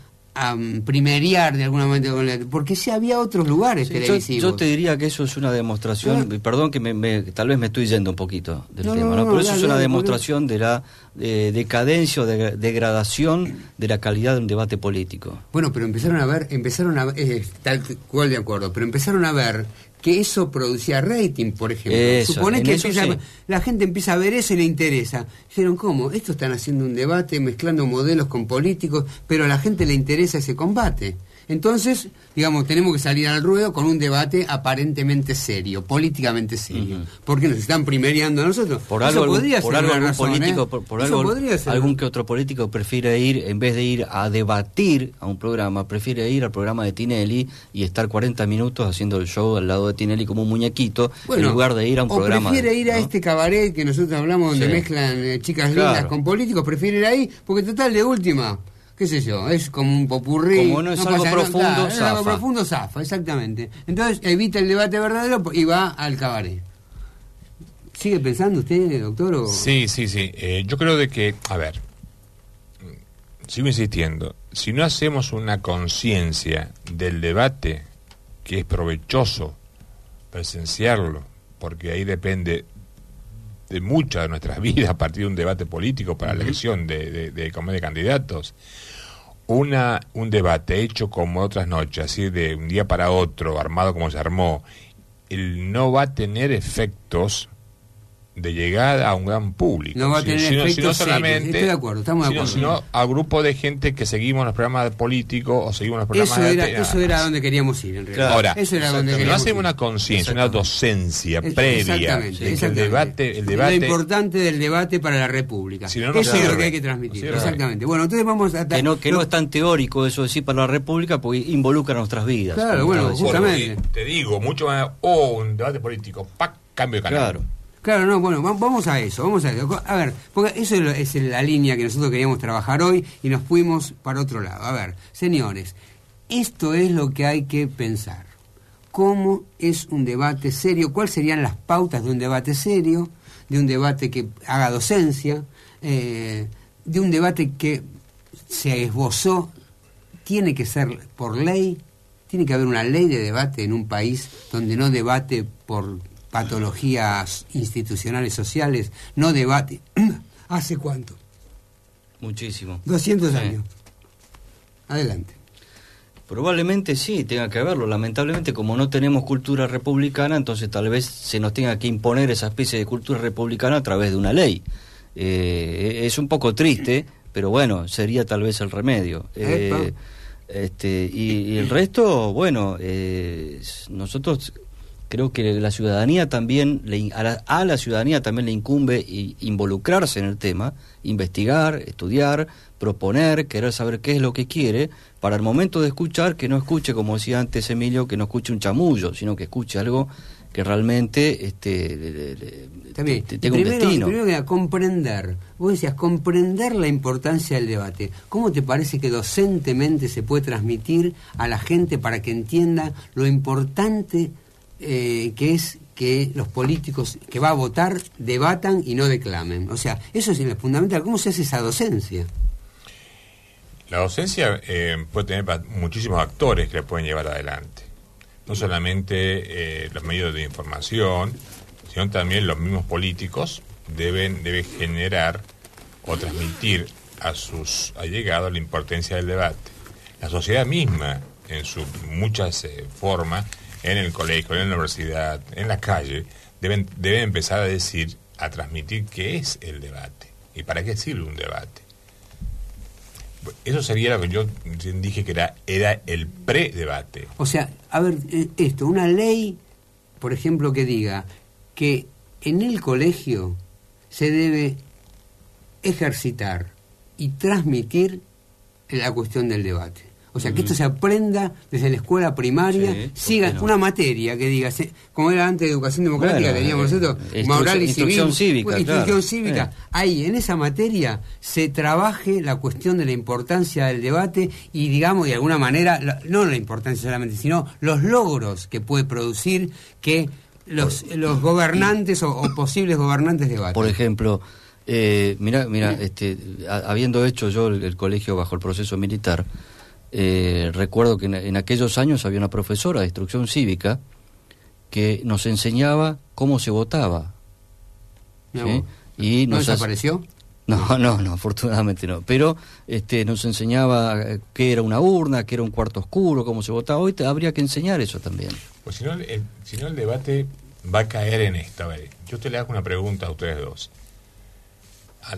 primeriar de alguna manera porque si había otros lugares televisivos. Yo, te diría que eso es una demostración, perdón que me, tal vez me estoy yendo un poquito del tema, pero eso es una demostración de la decadencia o de degradación de la calidad de un debate político. Bueno, pero empezaron a ver, empezaron a eh, tal cual de acuerdo, pero empezaron a ver que eso producía rating, por ejemplo. Supone que la gente empieza a ver eso y le interesa. Dijeron, ¿cómo? Esto están haciendo un debate, mezclando modelos con políticos, pero a la gente le interesa ese combate. Entonces, digamos, tenemos que salir al ruedo con un debate aparentemente serio, políticamente serio. Porque nos están primeriando a nosotros. Por algo, algún, por algún político, por, algo, algún que otro político prefiere ir, en vez de ir a debatir a un programa, prefiere ir al programa de Tinelli y estar 40 minutos haciendo el show al lado de Tinelli como un muñequito, en lugar de ir a un o programa. prefiere ir a este cabaret que nosotros hablamos donde mezclan eh, chicas lindas con políticos, prefiere ir ahí, porque total, de última qué sé yo, es como un popurrí. Como no es algo profundo, zafa. algo profundo, zafa, exactamente. Entonces evita el debate verdadero y va al cabaret. ¿Sigue pensando usted, doctor? Sí, sí, sí. Eh, yo creo de que, a ver, sigo insistiendo, si no hacemos una conciencia del debate, que es provechoso presenciarlo, porque ahí depende de muchas de nuestras vidas a partir de un debate político para la elección de, de, de, de candidatos, una, un debate hecho como otras noches, así de un día para otro, armado como se armó, el no va a tener efectos de llegada a un gran público. No va a tener sino, efectos sino solamente, Estoy de acuerdo, estamos de sino, acuerdo. sino a grupo de gente que seguimos los programas políticos o seguimos los programas Eso de era, eso era donde queríamos ir, en realidad. Ahora, eso era donde si no hacemos una conciencia, una docencia Es- previa, exactamente, de que el exactamente. debate, el Lo debate importante del debate para la República. Si no, no eso es lo sirve. que hay que transmitir. No sirve. exactamente. Bueno, entonces vamos a... Que no, que no lo- es tan teórico eso decir para la República porque involucra nuestras vidas. Claro, bueno, justamente. Te digo, mucho más, o un debate político, ¡pac! cambio de canal. Claro. Claro, no, bueno, va- vamos a eso, vamos a eso. A ver, porque eso es la línea que nosotros queríamos trabajar hoy y nos fuimos para otro lado. A ver, señores, esto es lo que hay que pensar. ¿Cómo es un debate serio? ¿Cuáles serían las pautas de un debate serio? De un debate que haga docencia, eh, de un debate que se esbozó, tiene que ser por ley, tiene que haber una ley de debate en un país donde no debate por patologías institucionales sociales, no debate. ¿Hace cuánto? Muchísimo. 200 Sí. años. Adelante. Probablemente sí, tenga que haberlo. Lamentablemente, como no tenemos cultura republicana, entonces tal vez se nos tenga que imponer esa especie de cultura republicana a través de una ley. Eh, es un poco triste, pero bueno, sería tal vez el remedio. Eh, este, y, y el resto, bueno, eh, nosotros creo que la ciudadanía también, le a, la, a la ciudadanía también le incumbe involucrarse en el tema, investigar, estudiar, proponer, querer saber qué es lo que quiere, para el momento de escuchar, que no escuche, como decía antes Emilio, que no escuche un chamullo, sino que escuche algo que realmente este, le- le- le- También. te- tenga un primero, destino. primero que comprender. Vos decías, comprender la importancia del debate. ¿Cómo te parece que docentemente se puede transmitir a la gente para que entienda lo importante eh, que es que los políticos que va a votar debatan y no declamen? O sea, eso es fundamental. ¿Cómo se hace esa docencia? La docencia eh, puede tener muchísimos actores que la pueden llevar adelante. No solamente eh, los medios de información, sino también los mismos políticos deben, deben generar o transmitir a sus allegados la importancia del debate. La sociedad misma, en sus muchas eh, formas, en el colegio, en la universidad, en la calle, deben, deben empezar a decir, a transmitir qué es el debate y para qué sirve un debate. Eso sería lo que yo dije que era, era el pre-debate. O sea, a ver, eh, esto, una ley, por ejemplo, que diga que en el colegio se debe ejercitar y transmitir la cuestión del debate. O sea, que esto se aprenda desde la escuela primaria, Sí, ¿por siga no? una materia que diga, como era antes de educación democrática, Bueno, teníamos eh, nosotros, moral y instrucción civil, cívica, claro. cívica. Eh. Ahí, en esa materia, se trabaje la cuestión de la importancia del debate y, digamos, de alguna manera, la- no la importancia solamente, sino los logros que puede producir que los, los gobernantes o, o posibles gobernantes debaten. Por ejemplo, eh, mira, mira, este, a- habiendo hecho yo el, el colegio bajo el proceso militar, eh, recuerdo que en, en aquellos años había una profesora de instrucción cívica que nos enseñaba cómo se votaba. Y ¿No nos hace- desapareció? No, no, no, afortunadamente no. Pero este, nos enseñaba eh, qué era una urna, qué era un cuarto oscuro, cómo se votaba. Hoy te, habría que enseñar eso también. Pues si no, el, si no el debate va a caer en esto. A ver, yo te le hago una pregunta a ustedes dos.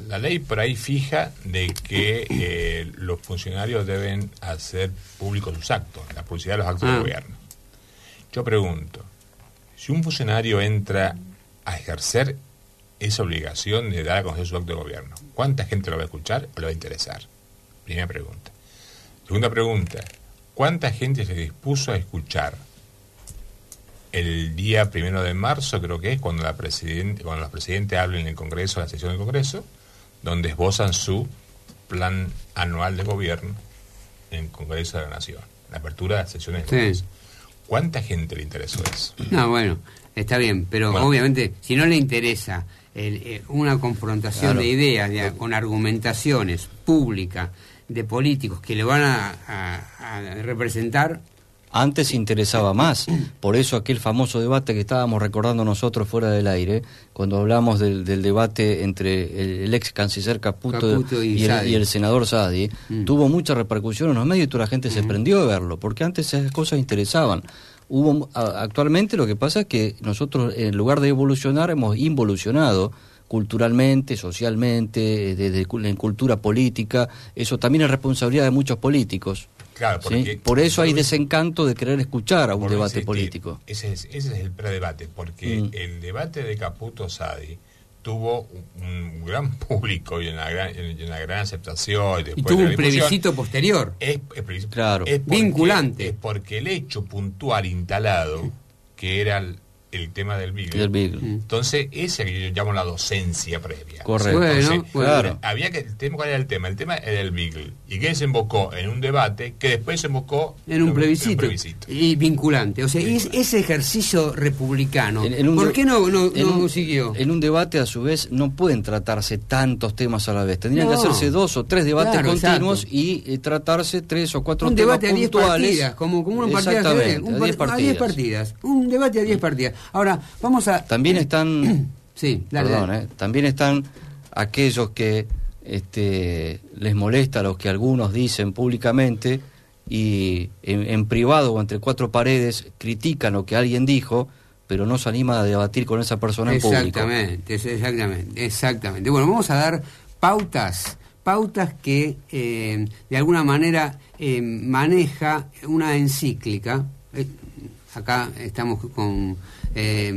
La ley por ahí fija de que eh, los funcionarios deben hacer públicos sus actos, la publicidad de los actos Ah. del gobierno. Yo pregunto, si un funcionario entra a ejercer esa obligación de dar a conocer su acto de gobierno, ¿cuánta gente lo va a escuchar o le va a interesar? Primera pregunta. Segunda pregunta, ¿cuánta gente se dispuso a escuchar el día primero de marzo, creo que es, cuando, la presidente, cuando los presidentes hablen en el Congreso, en la sesión del Congreso, donde esbozan su plan anual de gobierno en el Congreso de la Nación, la apertura de sesiones Sí. Congreso. ¿Cuánta gente le interesó eso? No, bueno, está bien, pero Bueno. obviamente, si no le interesa el, eh, una confrontación Claro. de ideas, de- con argumentaciones públicas de políticos que le van a, a- a representar, Antes interesaba más, por eso aquel famoso debate que estábamos recordando nosotros fuera del aire, cuando hablamos del, del debate entre el, el ex canciller Caputo, Caputo y y, el, Sadi. y el senador Sadi, Mm. tuvo mucha repercusión en los medios y toda la gente se prendió de verlo, porque antes esas cosas interesaban. Hubo, actualmente lo que pasa es que nosotros, en lugar de evolucionar, hemos involucionado culturalmente, socialmente, desde en cultura política. Eso también es responsabilidad de muchos políticos. Claro, porque Por eso hay desencanto de querer escuchar a un debate político. Ese es, ese es el predebate, porque mm. el debate de Caputo Sadi tuvo un, gran público y una gran, una gran aceptación. Y, tuvo un plebiscito posterior. Es, claro. vinculante. Es porque el hecho puntual instalado, que era el, el tema del Beagle. Mm. Entonces, ese que yo llamo la docencia previa. Correcto. claro. Había que, el tema, ¿Cuál era el tema? El tema era el Beagle. Y que desembocó en un debate que después desembocó en un, plebiscito, Y vinculante. O sea, ese ejercicio republicano, ¿por qué no, no, siguió? En un debate, a su vez, no pueden tratarse tantos temas a la vez. Tendrían que hacerse dos o tres debates continuos y eh, tratarse tres o cuatro un temas debate a diez partidas, como, como una partida. a diez partidas. Un debate a diez partidas. Ahora, vamos a... También están... sí, perdón, eh, también están aquellos que este, les molesta lo que algunos dicen públicamente y en, privado o entre cuatro paredes critican lo que alguien dijo, pero no se anima a debatir con esa persona en público. Exactamente, exactamente, exactamente. Bueno, vamos a dar pautas, pautas que eh, de alguna manera eh, maneja una encíclica. acá estamos con eh,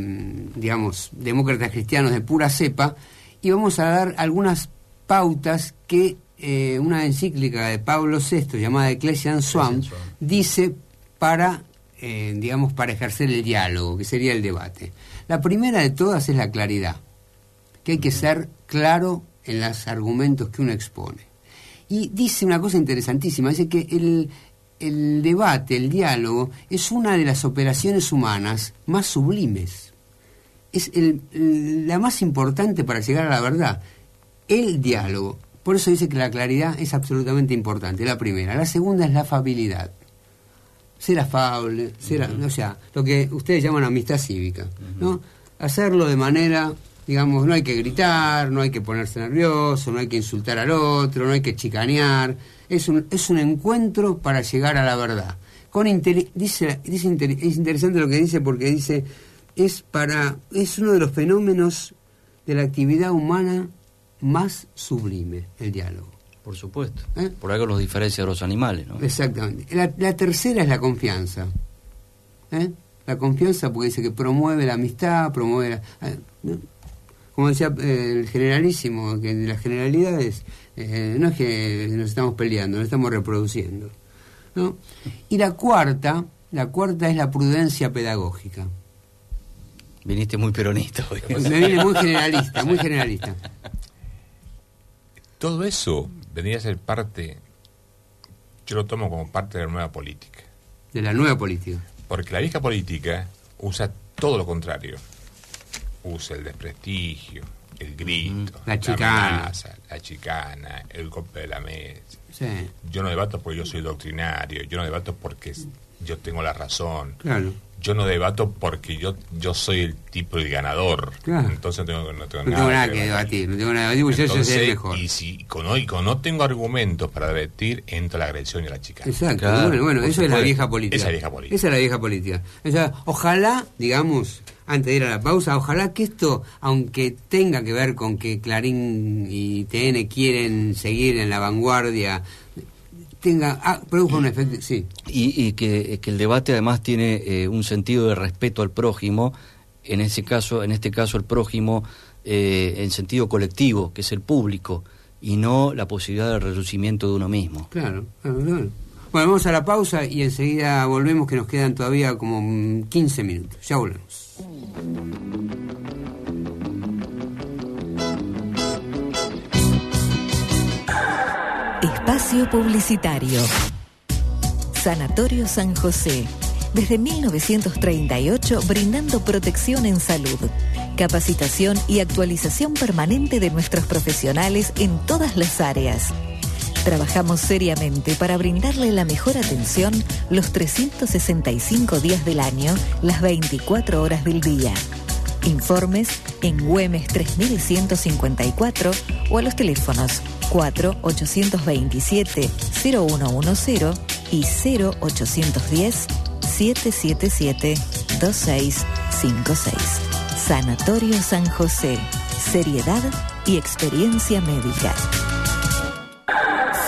digamos, demócratas cristianos de pura cepa, y vamos a dar algunas pautas que eh, una encíclica de Pablo VI llamada Ecclesian Swan dice para, eh, digamos, para ejercer el diálogo, que sería el debate. La primera de todas es la claridad, que hay que ser claro en los argumentos que uno expone. Y dice una cosa interesantísima, dice que el, el debate, el diálogo, es una de las operaciones humanas más sublimes. Es la más importante para llegar a la verdad. El diálogo. Por eso dice que la claridad es absolutamente importante, la primera. La segunda es la afabilidad. Ser afable, ser, o sea, lo que ustedes llaman amistad cívica. ¿no? Hacerlo de manera digamos, no hay que gritar, no hay que ponerse nervioso, no hay que insultar al otro, no hay que chicanear, es un, es un encuentro para llegar a la verdad. Con dice, dice es interesante lo que dice porque dice es para es uno de los fenómenos de la actividad humana más sublime el diálogo. Por supuesto. ¿Eh? Por algo los diferencia de los animales, ¿no? Exactamente. La, tercera es la confianza. ¿Eh? La confianza porque dice que promueve la amistad, promueve la, ¿eh? Como decía eh, el generalísimo, que en las generalidades eh, no es que nos estamos peleando, nos estamos reproduciendo. ¿no? Y la cuarta, la cuarta es la prudencia pedagógica. Viniste muy peronista hoy. Me vine muy generalista, muy generalista. Todo eso vendría a ser parte, yo lo tomo como parte de la nueva política. De la nueva política. Porque la vieja política usa todo lo contrario usa el desprestigio, el grito, la chicana, la, chicana, el golpe de la mesa. Yo no debato porque yo soy doctrinario, yo no debato porque yo tengo la razón. Claro. Yo no debato porque yo yo soy el tipo de ganador. Entonces no tengo, no tengo, nada, que debatir. No tengo nada que debatir, yo soy el mejor. Y si con, hoy, con no tengo argumentos para debatir, entra la agresión y la chicana. Exacto. bueno, bueno eso es la vieja política. Esa es la vieja política. Esa es la vieja política. O sea, ojalá, digamos, antes de ir a la pausa, ojalá que esto, aunque tenga que ver con que Clarín y TN quieren seguir en la vanguardia, tenga ah, produzca un efecto, sí. Y, que, el debate además tiene eh, un sentido de respeto al prójimo, en ese caso, en este caso el prójimo eh, en sentido colectivo, que es el público, y no la posibilidad de reducimiento de uno mismo. Claro, claro, claro. Bueno, vamos a la pausa y enseguida volvemos, que nos quedan todavía como 15 minutos. Ya volvemos. Espacio Publicitario. Sanatorio San José. Desde 1938 brindando protección en salud, capacitación y actualización permanente de nuestros profesionales en todas las áreas Trabajamos seriamente para brindarle la mejor atención los 365 días del año, las 24 horas del día. Informes en Güemes 3154 o a los teléfonos 4827 0110 y 0810 777-2656. Sanatorio San José. Seriedad y experiencia médica.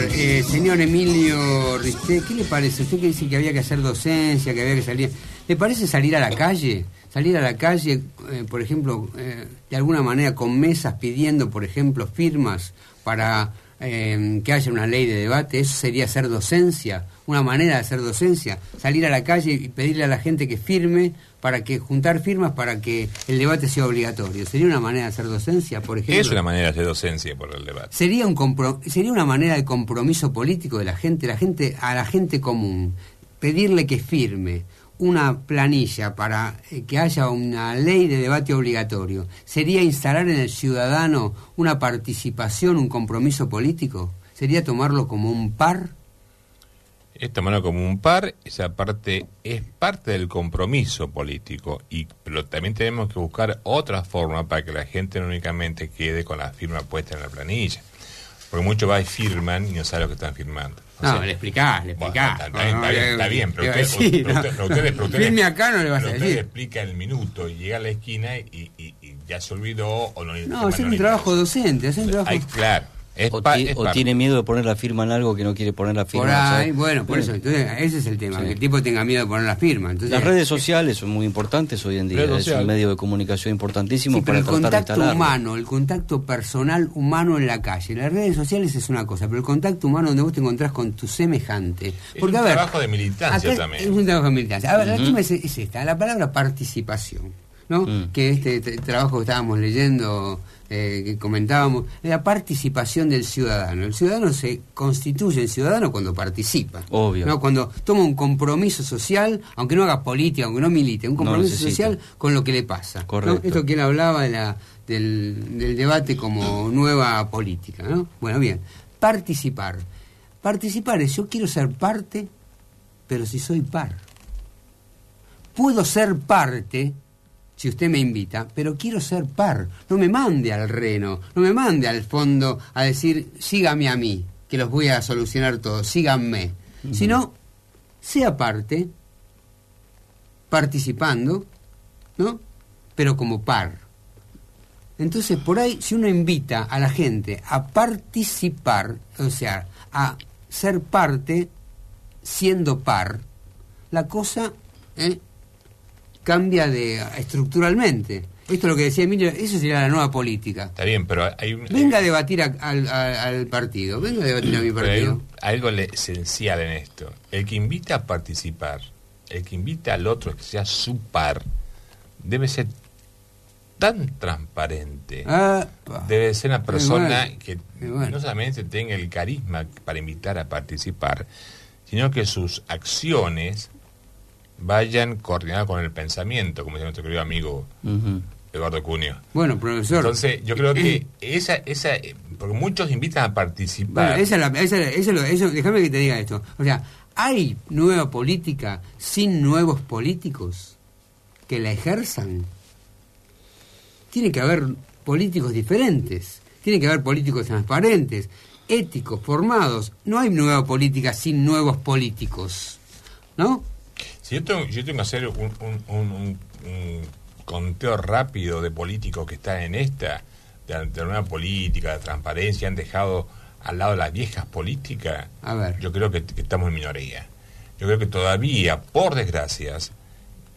Eh, señor Emilio Risté, ¿qué le parece? Usted que dice que había que hacer docencia, que había que salir. ¿Le parece salir a la calle? Salir a la calle, eh, por ejemplo, eh, de alguna manera con mesas pidiendo, por ejemplo, firmas para eh, que haya una ley de debate, eso sería hacer docencia, una manera de hacer docencia, salir a la calle y pedirle a la gente que firme para que juntar firmas para que el debate sea obligatorio. ¿Sería una manera de hacer docencia, por ejemplo? Es una manera de hacer docencia por el debate. sería un compro- sería una manera de compromiso político de la gente, la gente a la gente común, pedirle que firme una planilla para eh, que haya una ley de debate obligatorio, sería instalar en el ciudadano una participación, un compromiso político, sería tomarlo como un par. Es tomarlo como un par, esa parte es parte del compromiso político, y pero también tenemos que buscar otra forma para que la gente no únicamente quede con la firma puesta en la planilla. Porque muchos va y firman y no saben lo que están firmando. O No, le explicás, le Bueno, explicás. está, está bien, está bien, está bien, pero usted- no. usted- Firme acá no le vas a usted decir. le explica el minuto y llega a la esquina y, y- y ya se olvidó o no le No, hacer un trabajo docente, hacer un trabajo... Ay, claro. Es O, pa- ti- es o parte. tiene miedo de poner la firma en algo que no quiere poner la firma. Por ahí, bueno, por eso, entonces, ese es el tema, Sí. que el tipo tenga miedo de poner la firma. Entonces, Las redes sociales son muy importantes hoy en día. Es un medio de comunicación importantísimo Sí, pero para el tratar contacto humano, el contacto personal humano en la calle. Las redes sociales es una cosa, pero el contacto humano donde vos te encontrás con tu semejante. Es un trabajo de militancia acá también. Es un trabajo de militancia. A ver, la última es, es esta, la palabra participación. ¿no? Mm. Que este trabajo que estábamos leyendo, eh, que comentábamos, la participación del ciudadano. El ciudadano se constituye en ciudadano cuando participa. Obvio. ¿no? Cuando toma un compromiso social, aunque no haga política, aunque no milite, un No compromiso social con lo que le pasa. ¿no? Correcto. Esto que él hablaba de la, del, del debate como nueva política. ¿no? Bueno, bien, participar. Participar es yo quiero ser parte, pero si soy par. Puedo ser parte si usted me invita, pero quiero ser par. No me mande al reno, no me mande al fondo a decir, sígame a mí, que los voy a solucionar todos, síganme. Sino, sea parte, participando, ¿no? Pero como par. Entonces, por ahí, si uno invita a la gente a participar, o sea, a ser parte siendo par, la cosa ¿eh? Cambia de estructuralmente. Esto es lo que decía Emilio, eso sería la nueva política. Está bien, pero hay un, Venga a debatir a- al, partido, venga a debatir a mi hay partido. un- algo le- esencial en esto. El que invita a participar, el que invita al otro que sea su par, debe ser tan transparente. Ah, pa. Debe ser una persona bueno, que bueno. no solamente tenga el carisma para invitar a participar, sino que sus acciones vayan coordinadas con el pensamiento, como decía nuestro querido amigo. Eduardo Cunio. Bueno, profesor. Entonces, yo creo que esa, esa, eh, porque muchos invitan a participar. Bueno, esa la- esa eso- déjame que te diga esto. O sea, ¿hay nueva política sin nuevos políticos que la ejerzan? Tiene que haber políticos diferentes, tiene que haber políticos transparentes, éticos, formados. No hay nueva política sin nuevos políticos, ¿no? Si yo tengo, yo tengo que hacer un, un- un- un- un conteo rápido de políticos que están en esta, de, de una política, de transparencia, han dejado al lado las viejas políticas, A ver. yo creo que, que estamos en minoría. Yo creo que todavía, por desgracias,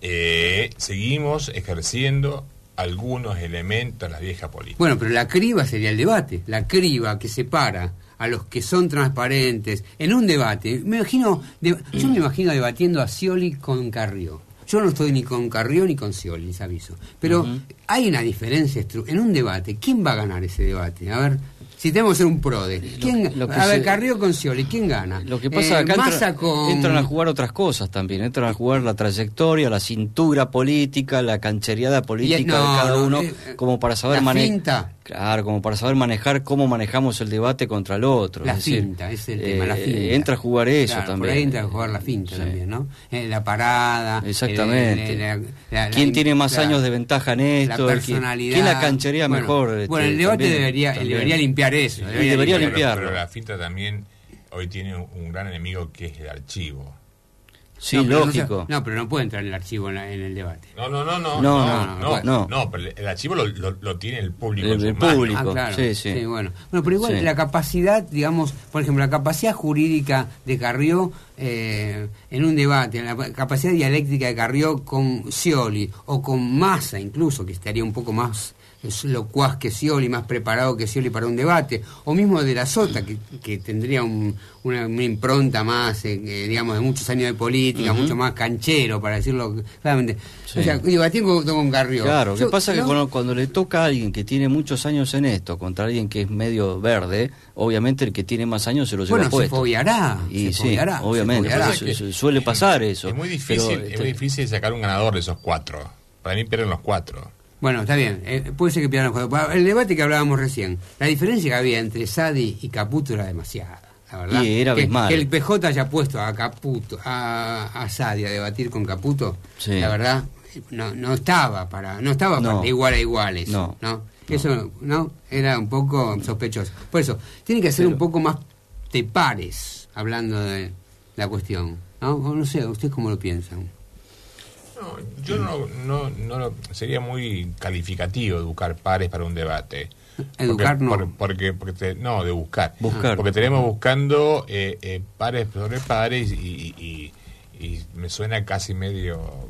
eh, seguimos ejerciendo algunos elementos de la vieja política. Bueno, pero la criba sería el debate, la criba que separa a los que son transparentes en un debate. Me imagino, de- yo me imagino debatiendo a Scioli con Carrió. Yo no estoy ni con Carrió ni con Scioli, les aviso. Pero hay una diferencia en un debate. ¿Quién va a ganar ese debate? A ver, si tenemos un PRODE, ¿quién, a ver, Carrió con Scioli, ¿quién gana? Lo que pasa eh, acá entran a jugar otras cosas también, entran a jugar la trayectoria, la cintura política, la canchereada política de cada uno, eh, como para saber manejar. Claro, como para saber manejar cómo manejamos el debate contra el otro. La finta, es el tema, la eh, finta. Entra a jugar eso también. Por ahí entra a jugar la finta también, ¿no? la parada. Exactamente. ¿Quién tiene más años de ventaja en esto? La personalidad. ¿Quién la canchería mejor? Este, bueno, el debate debería, debería limpiar eso. Debería, limpiar. Pero, la finta también hoy tiene un gran enemigo que es el archivo. Sí, lógico. no, pero no puede entrar en el archivo en, el debate. No, no, no, no. No, no, no, pero el archivo lo, lo, tiene el público. El, público, ah, sí, sí. bueno. bueno, pero igual la capacidad, digamos, por ejemplo, la capacidad jurídica de Carrió eh, en un debate, la capacidad dialéctica de Carrió con Scioli o con Massa incluso, que estaría un poco más es locuaz que Scioli, más preparado que Scioli para un debate, o mismo de la Sota, que, que tendría una, impronta más, eh, digamos, de muchos años de política, mucho más canchero, para decirlo claramente. O sea, debatir con, con Carrió. Claro, que pasa que cuando, le toca a alguien que tiene muchos años en esto, contra alguien que es medio verde, obviamente el que tiene más años se lo lleva bueno, puesto. se fobiará. Y sí, obviamente, suele pasar eso. Es muy difícil, es muy este difícil sacar un ganador de esos cuatro. Para mí pierden los cuatro. Bueno, está bien, eh, puede ser que pierdan el juego. El debate que hablábamos recién, la diferencia que había entre Sadi y Caputo era demasiada, la verdad. Y era que, que, el PJ haya puesto a Caputo, a, a Sadi a debatir con Caputo, la verdad, no, no estaba para, no estaba para igual a iguales, no, ¿no? Eso, ¿no? Era un poco sospechoso. Por eso, tiene que ser un poco más de pares, hablando de la cuestión, ¿no? No sé, ¿ustedes cómo lo piensan? No, yo no, no, no sería muy calificativo educar pares para un debate. Educar no. Porque, porque, no, de buscar. Buscar. Porque tenemos buscando eh, eh, pares sobre pares y, y, me suena casi medio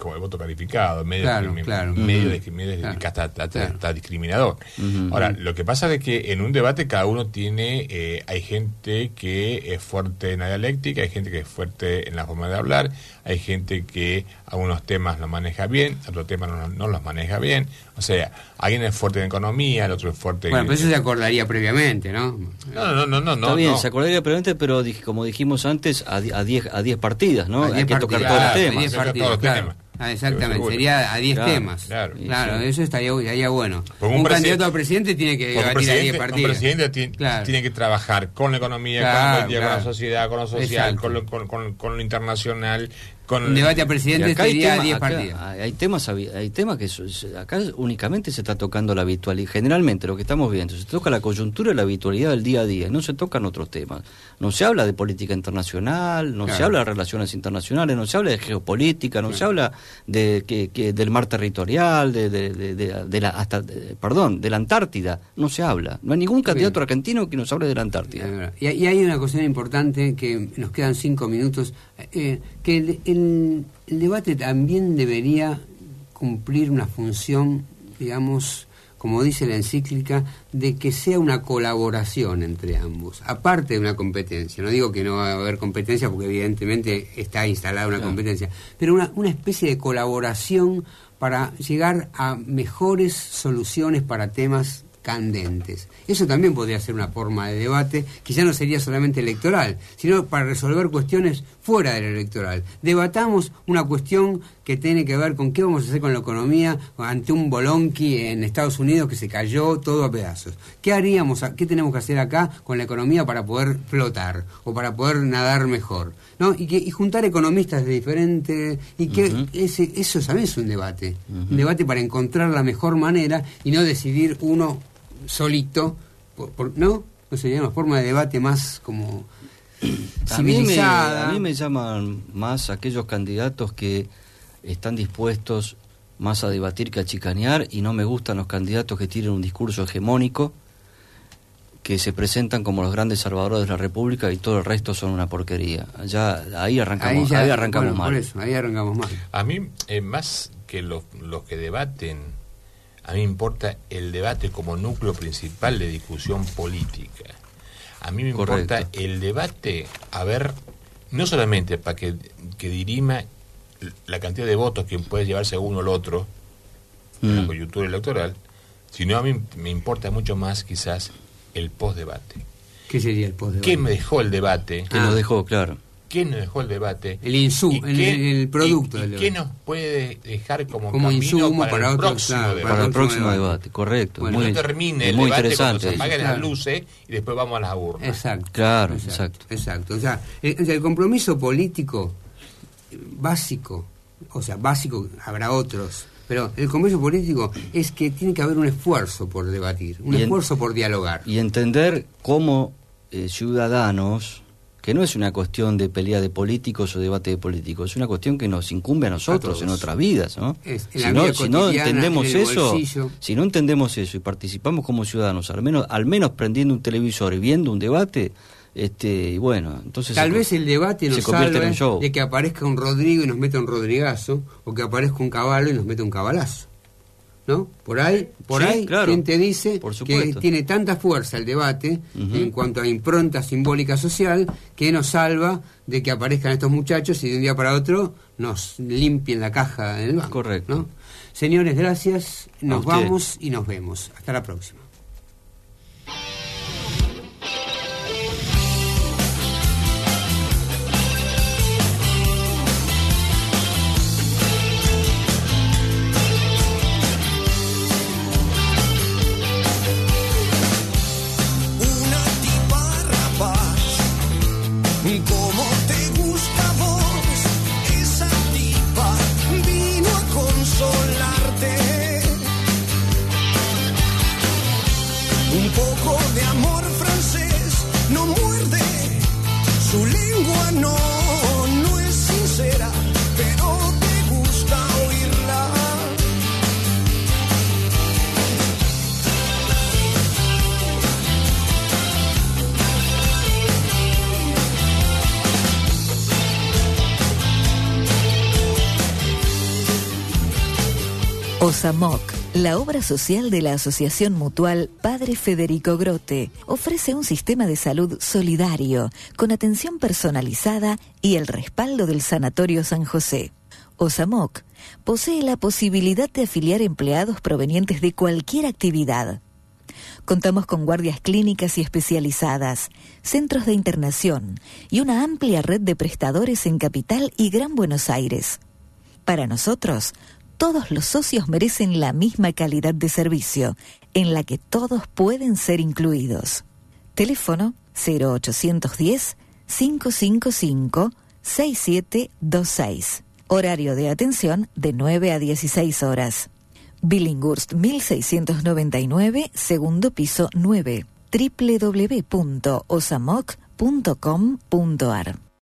como el voto calificado, medio, medio, está, discriminador. Ahora, lo que pasa es que en un debate cada uno tiene, eh, hay gente que es fuerte en la dialéctica, hay gente que es fuerte en la forma de hablar, hay gente que algunos temas los maneja bien, otros temas no, los maneja bien. O sea, alguien es fuerte en economía, el otro es fuerte en... Bueno, pero eso se acordaría previamente, ¿no? No, no, no, no. Está bien, se acordaría previamente, pero como dijimos antes, a 10 a diez partidas, ¿no? hay que tocar todos los temas. todos los temas. Ah, exactamente, sería a 10 temas. Claro, claro eso estaría, estaría bueno. un, candidato a presidente tiene que debatir a 10 partidos. Un presidente tiene, que trabajar con la economía, con la con la sociedad, con lo social, con lo, con, con lo internacional, un debate a presidente sería 10 partidos. Hay temas, hay temas que acá únicamente se está tocando la habitualidad. Generalmente lo que estamos viendo, se toca la coyuntura y la habitualidad del día a día, no se tocan otros temas. No se habla de política internacional, no se habla de relaciones internacionales, no se habla de geopolítica, no se habla de que, del mar territorial, de, de, la, hasta, perdón, de la Antártida, no se habla. No hay ningún candidato argentino que nos hable de la Antártida. Y, hay una cuestión importante que nos quedan cinco minutos, eh, que el el, debate también debería cumplir una función, digamos, como dice la encíclica, de que sea una colaboración entre ambos, aparte de una competencia. No digo que no va a haber competencia, porque evidentemente está instalada una competencia, pero una, una especie de colaboración para llegar a mejores soluciones para temas candentes. Eso también podría ser una forma de debate, que ya no sería solamente electoral, sino para resolver cuestiones fuera del electoral. Debatamos una cuestión que tiene que ver con qué vamos a hacer con la economía ante un bolonqui en Estados Unidos que se cayó todo a pedazos. ¿Qué haríamos, qué tenemos que hacer acá con la economía para poder flotar o para poder nadar mejor? ¿no? Y, que, juntar economistas de diferentes... Y que ese, eso también es un debate. Un debate para encontrar la mejor manera y no decidir uno solito, ¿no? No sería una forma de debate más como civilizada. A mí, me, llaman más aquellos candidatos que están dispuestos más a debatir que a chicanear y no me gustan los candidatos que tienen un discurso hegemónico que se presentan como los grandes salvadores de la República y todo el resto son una porquería. Ya ahí arrancamos, ahí, arrancamos mal. ahí arrancamos mal. A mí eh, más que los, los que debaten a mí me importa el debate como núcleo principal de discusión política. A mí me importa el debate, a ver, no solamente para que, que, dirima la cantidad de votos que puede llevarse uno o el otro en la mm. coyuntura electoral, sino a mí me importa mucho más quizás el post-debate. ¿Qué sería el post-debate? ¿Qué me dejó el debate? ¿Qué nos dejó, claro? ¿Qué nos dejó el debate? El insumo, el, el, producto y, del y ¿Qué nos puede dejar como, como camino insumo para, para, el otro, próximo claro, debate? Para el próximo debate. debate, correcto. Bueno, muy, no termine el muy debate interesante. cuando se apaguen Claro. las luces y después vamos a las urnas. Exacto. Claro, exacto. exacto. Exacto. O sea, el, o sea, el compromiso político eh, básico, o sea, básico habrá otros, pero el compromiso político es que tiene que haber un esfuerzo por debatir, un Y en- esfuerzo por dialogar. Y entender cómo eh, ciudadanos, que no es una cuestión de pelea de políticos o debate de políticos, es una cuestión que nos incumbe a nosotros en nuestras vidas, ¿no? Es- si, no si entendemos en eso, bolsillo. si no entendemos eso y participamos como ciudadanos, al menos, al menos prendiendo un televisor y viendo un debate, este, y bueno, entonces Tal se vez el debate se nos convierte en un show. de que aparezca un Rodrigo y nos meta un Rodrigazo, o que aparezca un caballo y nos meta un cabalazo. ¿No? Por ahí, por Sí, ahí, claro. ¿quién te dice Por que tiene tanta fuerza el debate en cuanto a impronta simbólica social que nos salva de que aparezcan estos muchachos y de un día para otro nos limpien la caja del banco? Correcto. ¿no? Señores, gracias. Nos vamos y nos vemos. Hasta la próxima. OSAMOC, la obra social de la Asociación Mutual Padre Federico Grote, ofrece un sistema de salud solidario, con atención personalizada y el respaldo del Sanatorio San José. OSAMOC posee la posibilidad de afiliar empleados provenientes de cualquier actividad. Contamos con guardias clínicas y especializadas, centros de internación y una amplia red de prestadores en Capital y Gran Buenos Aires. Para nosotros, todos los socios merecen la misma calidad de servicio, en la que todos pueden ser incluidos. Teléfono 0810 555 6726. Horario de atención de 9 a 16 horas. Billinghurst 1699, segundo piso 9. www.osamoc.com.ar